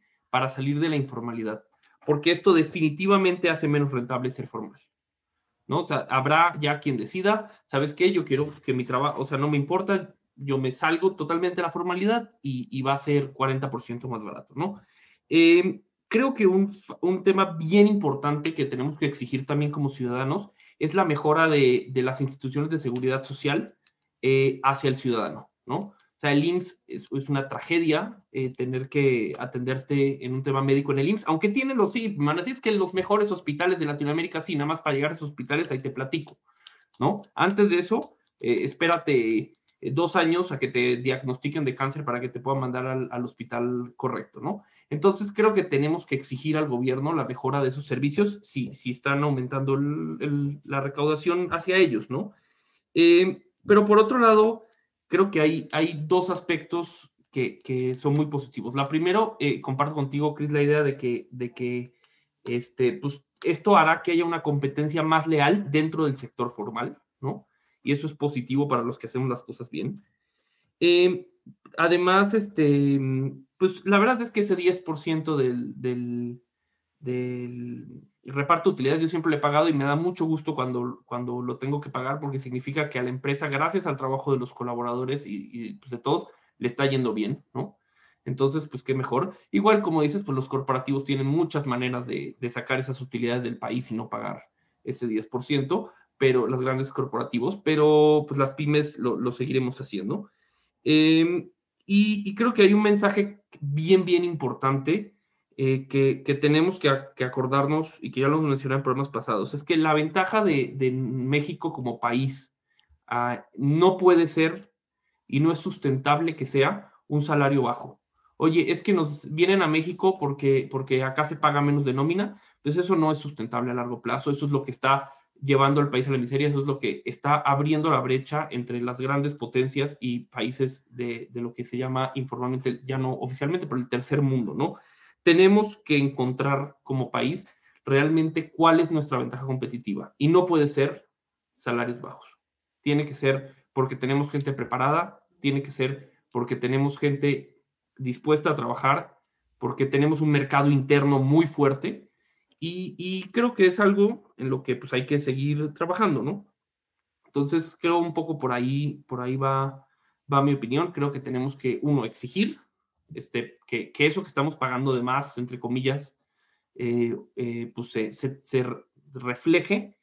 para salir de la informalidad, porque esto definitivamente hace menos rentable ser formal. ¿no? O sea, habrá ya quien decida, ¿sabes qué? Yo quiero que mi trabajo, o sea, no me importa, yo me salgo totalmente de la formalidad y, y va a ser 40% más barato, ¿no? Eh, creo que un, tema bien importante que tenemos que exigir también como ciudadanos es la mejora de, las instituciones de seguridad social eh, hacia el ciudadano, ¿no? O sea, el IMSS es, una tragedia eh, tener que atenderte en un tema médico en el IMSS, aunque tienen los, sí, man, es que los mejores hospitales de Latinoamérica, sí, nada más para llegar a esos hospitales, ahí te platico, ¿no? Antes de eso, eh, espérate dos años a que te diagnostiquen de cáncer para que te puedan mandar al, al hospital correcto, ¿no? Entonces, creo que tenemos que exigir al gobierno la mejora de esos servicios si, si están aumentando la recaudación hacia ellos, ¿no? Eh, pero por otro lado, creo que hay, hay dos aspectos que, que son muy positivos. La primero, eh, comparto contigo, Cris, la idea de que, de que este, pues, esto hará que haya una competencia más leal dentro del sector formal, ¿no? Y eso es positivo para los que hacemos las cosas bien. Eh, además, este, pues la verdad es que ese 10% del, del, del, reparto de utilidades yo siempre le he pagado y me da mucho gusto cuando, cuando lo tengo que pagar porque significa que a la empresa, gracias al trabajo de los colaboradores y, pues, de todos, le está yendo bien, ¿no? Entonces, pues qué mejor. Igual, como dices, pues los corporativos tienen muchas maneras de, de sacar esas utilidades del país y no pagar ese 10%, pero los grandes corporativos, pero pues las pymes lo, lo seguiremos haciendo. Eh, y, creo que hay un mensaje bien, bien importante eh, que, tenemos que, acordarnos y que ya lo mencioné en programas pasados. Es que la ventaja de, México como país ah, no puede ser y no es sustentable que sea un salario bajo. Oye, es que nos vienen a México porque, porque acá se paga menos de nómina, pues eso no es sustentable a largo plazo, eso es lo que está llevando al país a la miseria. Eso es lo que está abriendo la brecha entre las grandes potencias y países de, lo que se llama informalmente, ya no oficialmente, pero el tercer mundo, ¿no? Tenemos que encontrar como país realmente cuál es nuestra ventaja competitiva y no puede ser salarios bajos. tiene que ser porque tenemos gente preparada, tiene que ser porque tenemos gente dispuesta a trabajar, porque tenemos un mercado interno muy fuerte y, creo que es algo en lo que pues hay que seguir trabajando, ¿no? Entonces creo un poco por ahí, por ahí va, va mi opinión. Creo que tenemos que, uno, exigir este, que, eso que estamos pagando de más, entre comillas, eh, eh, pues se, se, refleje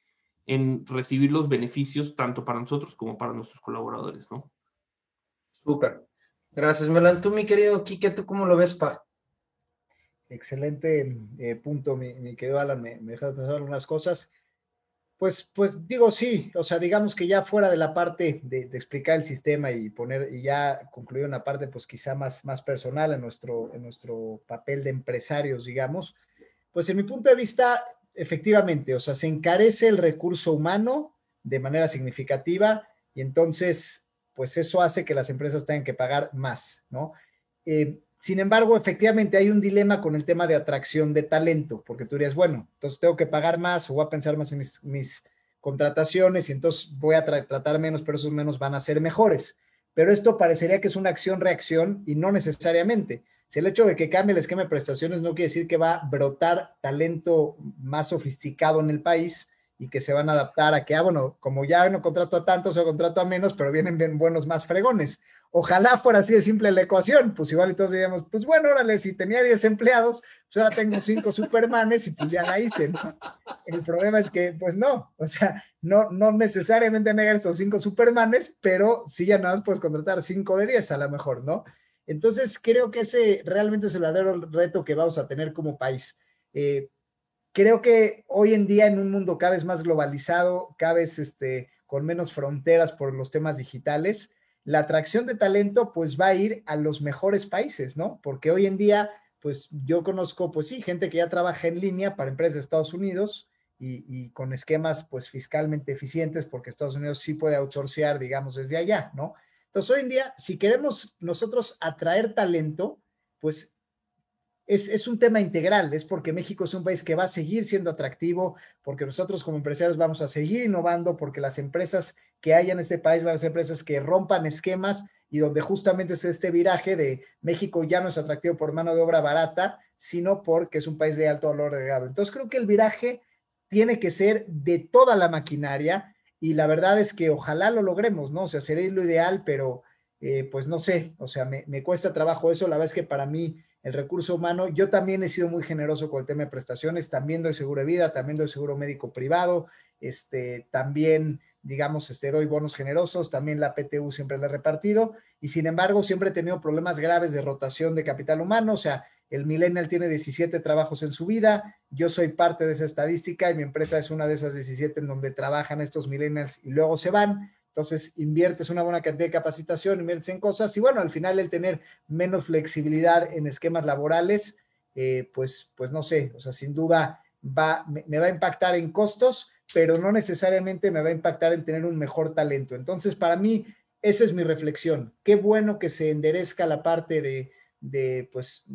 en recibir los beneficios tanto para nosotros como para nuestros colaboradores, ¿no? Súper. Gracias, Melan. Tú, mi querido Quique, ¿tú cómo lo ves, pa? Excelente eh, punto, mi, querido Alan. Me, me dejas pensar algunas cosas. Pues, pues digo sí, o sea, digamos que ya fuera de la parte de, explicar el sistema y poner, y ya concluir una parte, pues quizá más, más personal en nuestro, en nuestro papel de empresarios, digamos, pues en mi punto de vista, efectivamente, o sea, se encarece el recurso humano de manera significativa y entonces, pues eso hace que las empresas tengan que pagar más, ¿no? Eh, sin embargo, efectivamente hay un dilema con el tema de atracción de talento, porque tú dirías, bueno, entonces tengo que pagar más o voy a pensar más en mis, contrataciones y entonces voy a tratar menos, pero esos menos van a ser mejores. Pero esto parecería que es una acción-reacción y no necesariamente. Si el hecho de que cambie el esquema de prestaciones no quiere decir que va a brotar talento más sofisticado en el país y que se van a adaptar a que, ah, bueno, como ya no contrato a tantos o contrato a menos, pero vienen bien buenos más fregones. Ojalá fuera así de simple la ecuación, pues igual y todos diríamos, pues bueno, órale, si tenía 10 empleados, pues ahora tengo 5 supermanes y pues ya la hice, El problema es que, pues no, o sea, no, no necesariamente negar esos 5 supermanes, pero sí ya nada más puedes contratar 5 de 10 a lo mejor, ¿no? Entonces creo que ese realmente es el verdadero reto que vamos a tener como país. Eh, creo que hoy en día en un mundo cada vez más globalizado, cada vez este, con menos fronteras por los temas digitales, la atracción de talento pues va a ir a los mejores países, ¿no? Porque hoy en día, pues yo conozco, pues sí, gente que ya trabaja en línea para empresas de Estados Unidos y, con esquemas pues fiscalmente eficientes, porque Estados Unidos sí puede outsourcear, digamos, desde allá, ¿no? Entonces, hoy en día, si queremos nosotros atraer talento, pues es, un tema integral, es porque México es un país que va a seguir siendo atractivo, porque nosotros como empresarios vamos a seguir innovando, porque las empresas que hay en este país van a ser empresas que rompan esquemas y donde justamente es este viraje de México ya no es atractivo por mano de obra barata, sino porque es un país de alto valor agregado. Entonces creo que el viraje tiene que ser de toda la maquinaria y la verdad es que ojalá lo logremos, ¿no? O sea, sería lo ideal, pero eh, pues no sé, o sea, me, me cuesta trabajo eso, la verdad es que para mí el recurso humano. Yo también he sido muy generoso con el tema de prestaciones, también doy seguro de vida, también doy seguro médico privado, este, también, digamos, este, doy bonos generosos, también la PTU siempre la he repartido y sin embargo siempre he tenido problemas graves de rotación de capital humano, o sea, el millennial tiene 17 trabajos en su vida, yo soy parte de esa estadística y mi empresa es una de esas 17 en donde trabajan estos millennials y luego se van. Entonces, inviertes una buena cantidad de capacitación, inviertes en cosas y bueno, al final el tener menos flexibilidad en esquemas laborales, eh, pues, pues no sé, o sea, sin duda va, me, va a impactar en costos, pero no necesariamente me va a impactar en tener un mejor talento. Entonces, para mí, esa es mi reflexión. Qué bueno que se enderezca la parte de, de pues,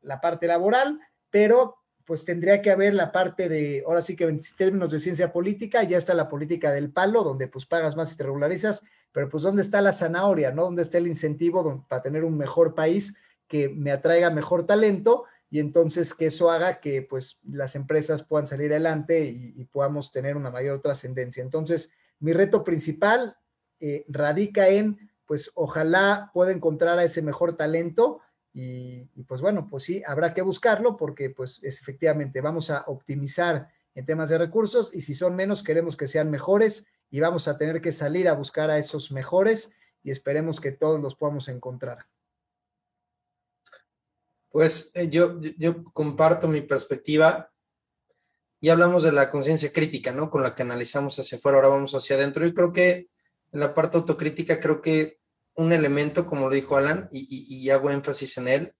la parte laboral, pero pues tendría que haber la parte de, ahora sí que en términos de ciencia política, ya está la política del palo, donde pues pagas más y te regularizas, pero pues ¿dónde está la zanahoria, no? ¿Dónde está el incentivo para tener un mejor país que me atraiga mejor talento y entonces que eso haga que pues las empresas puedan salir adelante y, podamos tener una mayor trascendencia? Entonces, mi reto principal eh, radica en, pues ojalá pueda encontrar a ese mejor talento, y, pues bueno, pues sí, habrá que buscarlo porque pues es, efectivamente vamos a optimizar en temas de recursos y si son menos queremos que sean mejores y vamos a tener que salir a buscar a esos mejores y esperemos que todos los podamos encontrar. Pues eh, yo, yo comparto mi perspectiva. Ya hablamos de la conciencia crítica, ¿no? Con la que analizamos hacia afuera, ahora vamos hacia adentro. Yo creo que en la parte autocrítica, creo que un elemento, como lo dijo Alan, y, hago énfasis en él,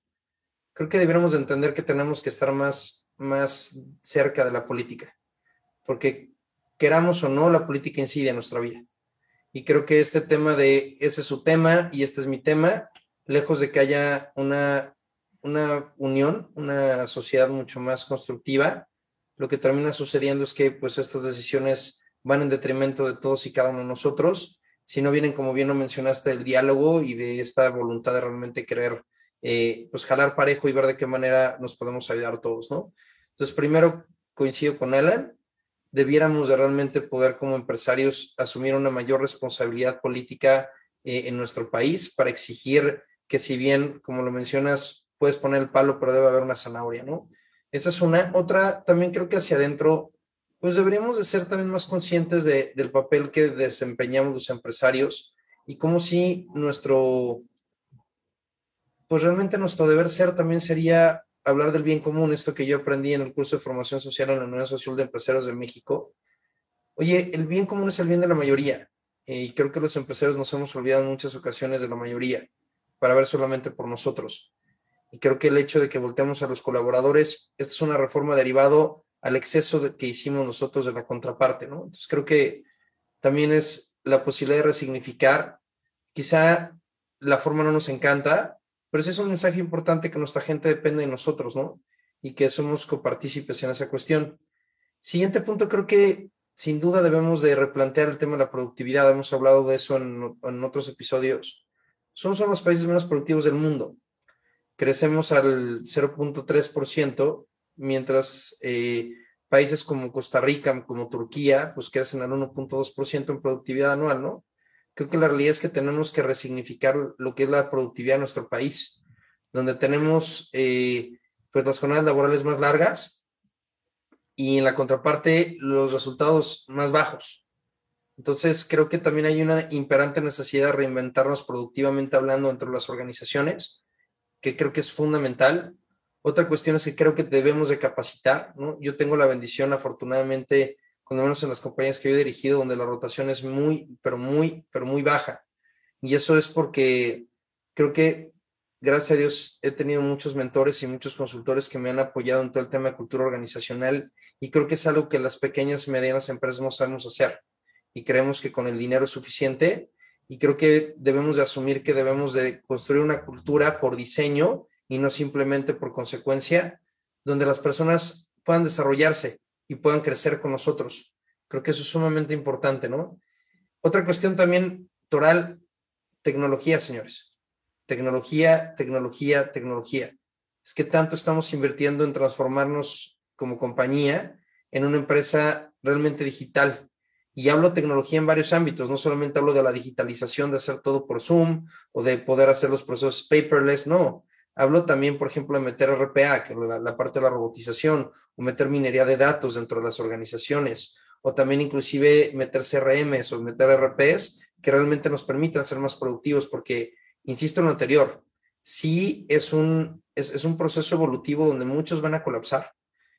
creo que deberíamos de entender que tenemos que estar más, más cerca de la política, porque queramos o no, la política incide en nuestra vida. Y creo que este tema de, ese es su tema y este es mi tema, lejos de que haya una, una unión, una sociedad mucho más constructiva, lo que termina sucediendo es que pues estas decisiones van en detrimento de todos y cada uno de nosotros si no vienen, como bien lo mencionaste, del diálogo y de esta voluntad de realmente querer, eh, pues, jalar parejo y ver de qué manera nos podemos ayudar todos, ¿no? Entonces, primero coincido con Alan, debiéramos de realmente poder como empresarios asumir una mayor responsabilidad política eh, en nuestro país para exigir que si bien, como lo mencionas, puedes poner el palo, pero debe haber una zanahoria, ¿no? Esa es una. Otra, también creo que hacia adentro pues deberíamos de ser también más conscientes de, del papel que desempeñamos los empresarios y como si nuestro, pues realmente nuestro deber ser también sería hablar del bien común, esto que yo aprendí en el curso de formación social en la Unión Social de Empresarios de México. Oye, el bien común es el bien de la mayoría eh, y creo que los empresarios nos hemos olvidado en muchas ocasiones de la mayoría para ver solamente por nosotros. Y creo que el hecho de que volteamos a los colaboradores, esta es una reforma derivado al exceso que hicimos nosotros de la contraparte, ¿no? Entonces creo que también es la posibilidad de resignificar. Quizá la forma no nos encanta, pero ese es un mensaje importante que nuestra gente depende de nosotros, ¿no? Y que somos copartícipes en esa cuestión. Siguiente punto, creo que sin duda debemos de replantear el tema de la productividad. Hemos hablado de eso en, otros episodios. Somos uno los países menos productivos del mundo. Crecemos al 0.3%, mientras eh, países como Costa Rica, como Turquía, pues crecen al 1.2% en productividad anual, ¿no? Creo que la realidad es que tenemos que resignificar lo que es la productividad de nuestro país, donde tenemos eh, pues las jornadas laborales más largas y en la contraparte los resultados más bajos. Entonces, creo que también hay una imperante necesidad de reinventarnos productivamente hablando entre las organizaciones, que creo que es fundamental otra cuestión es que creo que debemos de capacitar, ¿no? Yo tengo la bendición, afortunadamente, cuando menos en las compañías que yo he dirigido, donde la rotación es muy, pero muy, pero muy baja. Y eso es porque creo que, gracias a Dios, he tenido muchos mentores y muchos consultores que me han apoyado en todo el tema de cultura organizacional y creo que es algo que las pequeñas y medianas empresas no sabemos hacer. Y creemos que con el dinero es suficiente y creo que debemos de asumir que debemos de construir una cultura por diseño y no simplemente por consecuencia, donde las personas puedan desarrollarse y puedan crecer con nosotros. Creo que eso es sumamente importante, ¿no? Otra cuestión también, Toral, tecnología, señores. Tecnología, tecnología, tecnología. Es que tanto estamos invirtiendo en transformarnos como compañía en una empresa realmente digital. Y hablo tecnología en varios ámbitos, no solamente hablo de la digitalización, de hacer todo por Zoom o de poder hacer los procesos paperless, no. Hablo también, por ejemplo, de meter RPA, que es la, parte de la robotización, o meter minería de datos dentro de las organizaciones, o también inclusive meter CRMs o meter RPs que realmente nos permitan ser más productivos, porque, insisto en lo anterior, sí es un, es, es un proceso evolutivo donde muchos van a colapsar.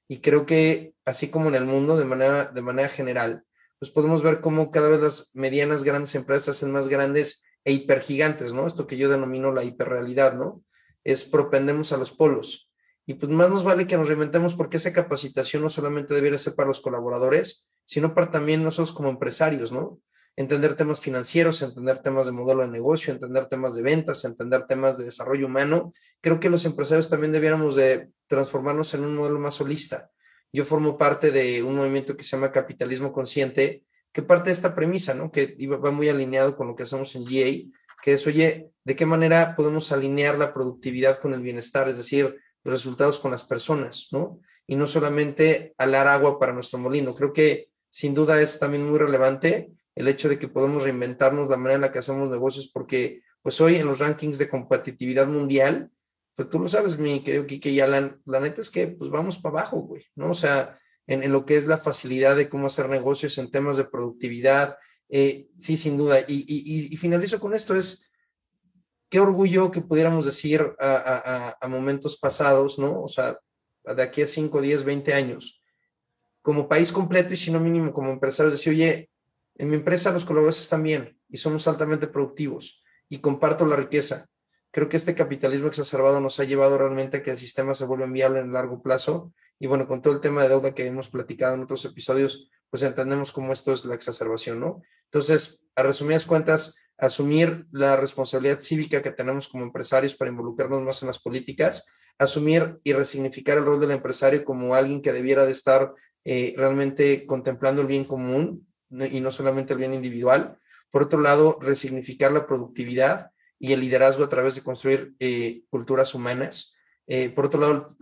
Y creo que, así como en el mundo, de manera, de manera general, pues podemos ver cómo cada vez las medianas grandes empresas hacen más grandes e hipergigantes, ¿no? Esto que yo denomino la hiperrealidad, ¿no? Es propendemos a los polos. Y pues más nos vale que nos reinventemos porque esa capacitación no solamente debería ser para los colaboradores, sino para también nosotros como empresarios, ¿no? Entender temas financieros, entender temas de modelo de negocio, entender temas de ventas, entender temas de desarrollo humano. Creo que los empresarios también debiéramos de transformarnos en un modelo más holista. Yo formo parte de un movimiento que se llama capitalismo consciente, que parte de esta premisa, ¿no? Que va muy alineado con lo que hacemos en GA, que es, oye, ¿de qué manera podemos alinear la productividad con el bienestar? Es decir, los resultados con las personas, ¿no? Y no solamente alar agua para nuestro molino. Creo que sin duda es también muy relevante el hecho de que podemos reinventarnos la manera en la que hacemos negocios, porque pues hoy en los rankings de competitividad mundial, pues tú lo sabes, mi querido Kike y Alan, la neta es que pues vamos para abajo, güey, ¿no? O sea, en, en, lo que es la facilidad de cómo hacer negocios en temas de productividad, eh, sí, sin duda. Y, finalizo con esto, es qué orgullo que pudiéramos decir a, momentos pasados, ¿no? O sea, de aquí a 5, 10, 20 años, como país completo y si no mínimo como empresarios, decir, oye, en mi empresa los colaboradores están bien y somos altamente productivos y comparto la riqueza. Creo que este capitalismo exacerbado nos ha llevado realmente a que el sistema se vuelva viable en largo plazo. Y bueno, con todo el tema de deuda que hemos platicado en otros episodios, pues entendemos cómo esto es la exacerbación, ¿no? Entonces, a resumidas cuentas, asumir la responsabilidad cívica que tenemos como empresarios para involucrarnos más en las políticas, asumir y resignificar el rol del empresario como alguien que debiera de estar eh, realmente contemplando el bien común y no solamente el bien individual, Por otro lado, resignificar la productividad y el liderazgo a través de construir eh, culturas humanas. Eh, por otro lado,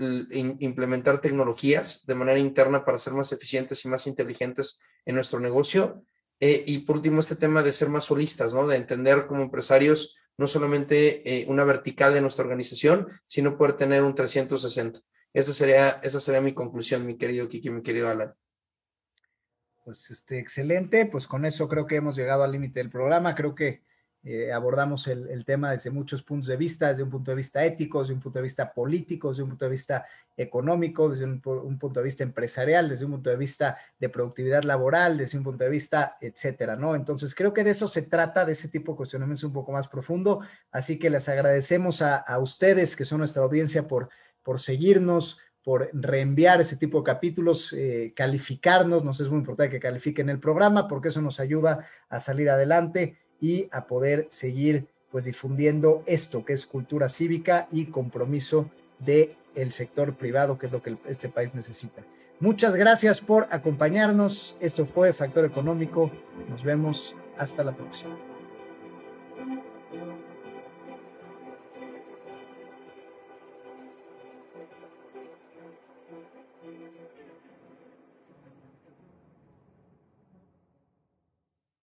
implementar tecnologías de manera interna para ser más eficientes y más inteligentes en nuestro negocio. Eh, y por último, este tema de ser más solistas, ¿no? De entender como empresarios no solamente una vertical de nuestra organización, sino poder tener un 360. Esa sería, esa sería mi conclusión, mi querido Kiki, mi querido Alan. Pues este, excelente, pues con eso creo que hemos llegado al límite del programa. Creo que eh, abordamos el, tema desde muchos puntos de vista, desde un punto de vista ético, desde un punto de vista político, desde un punto de vista económico, desde un, punto de vista empresarial, desde un punto de vista de productividad laboral, desde un punto de vista, etcétera, ¿no? Entonces creo que de eso se trata, de ese tipo de cuestionamientos un poco más profundo. Así que les agradecemos a, ustedes, que son nuestra audiencia, por, por seguirnos, por reenviar ese tipo de capítulos, eh, calificarnos, nos es muy importante que califiquen el programa porque eso nos ayuda a salir adelante y a poder seguir pues difundiendo esto que es cultura cívica y compromiso del el sector privado, que es lo que este país necesita. Muchas gracias por acompañarnos. Esto fue Factor Económico. Nos vemos hasta la próxima.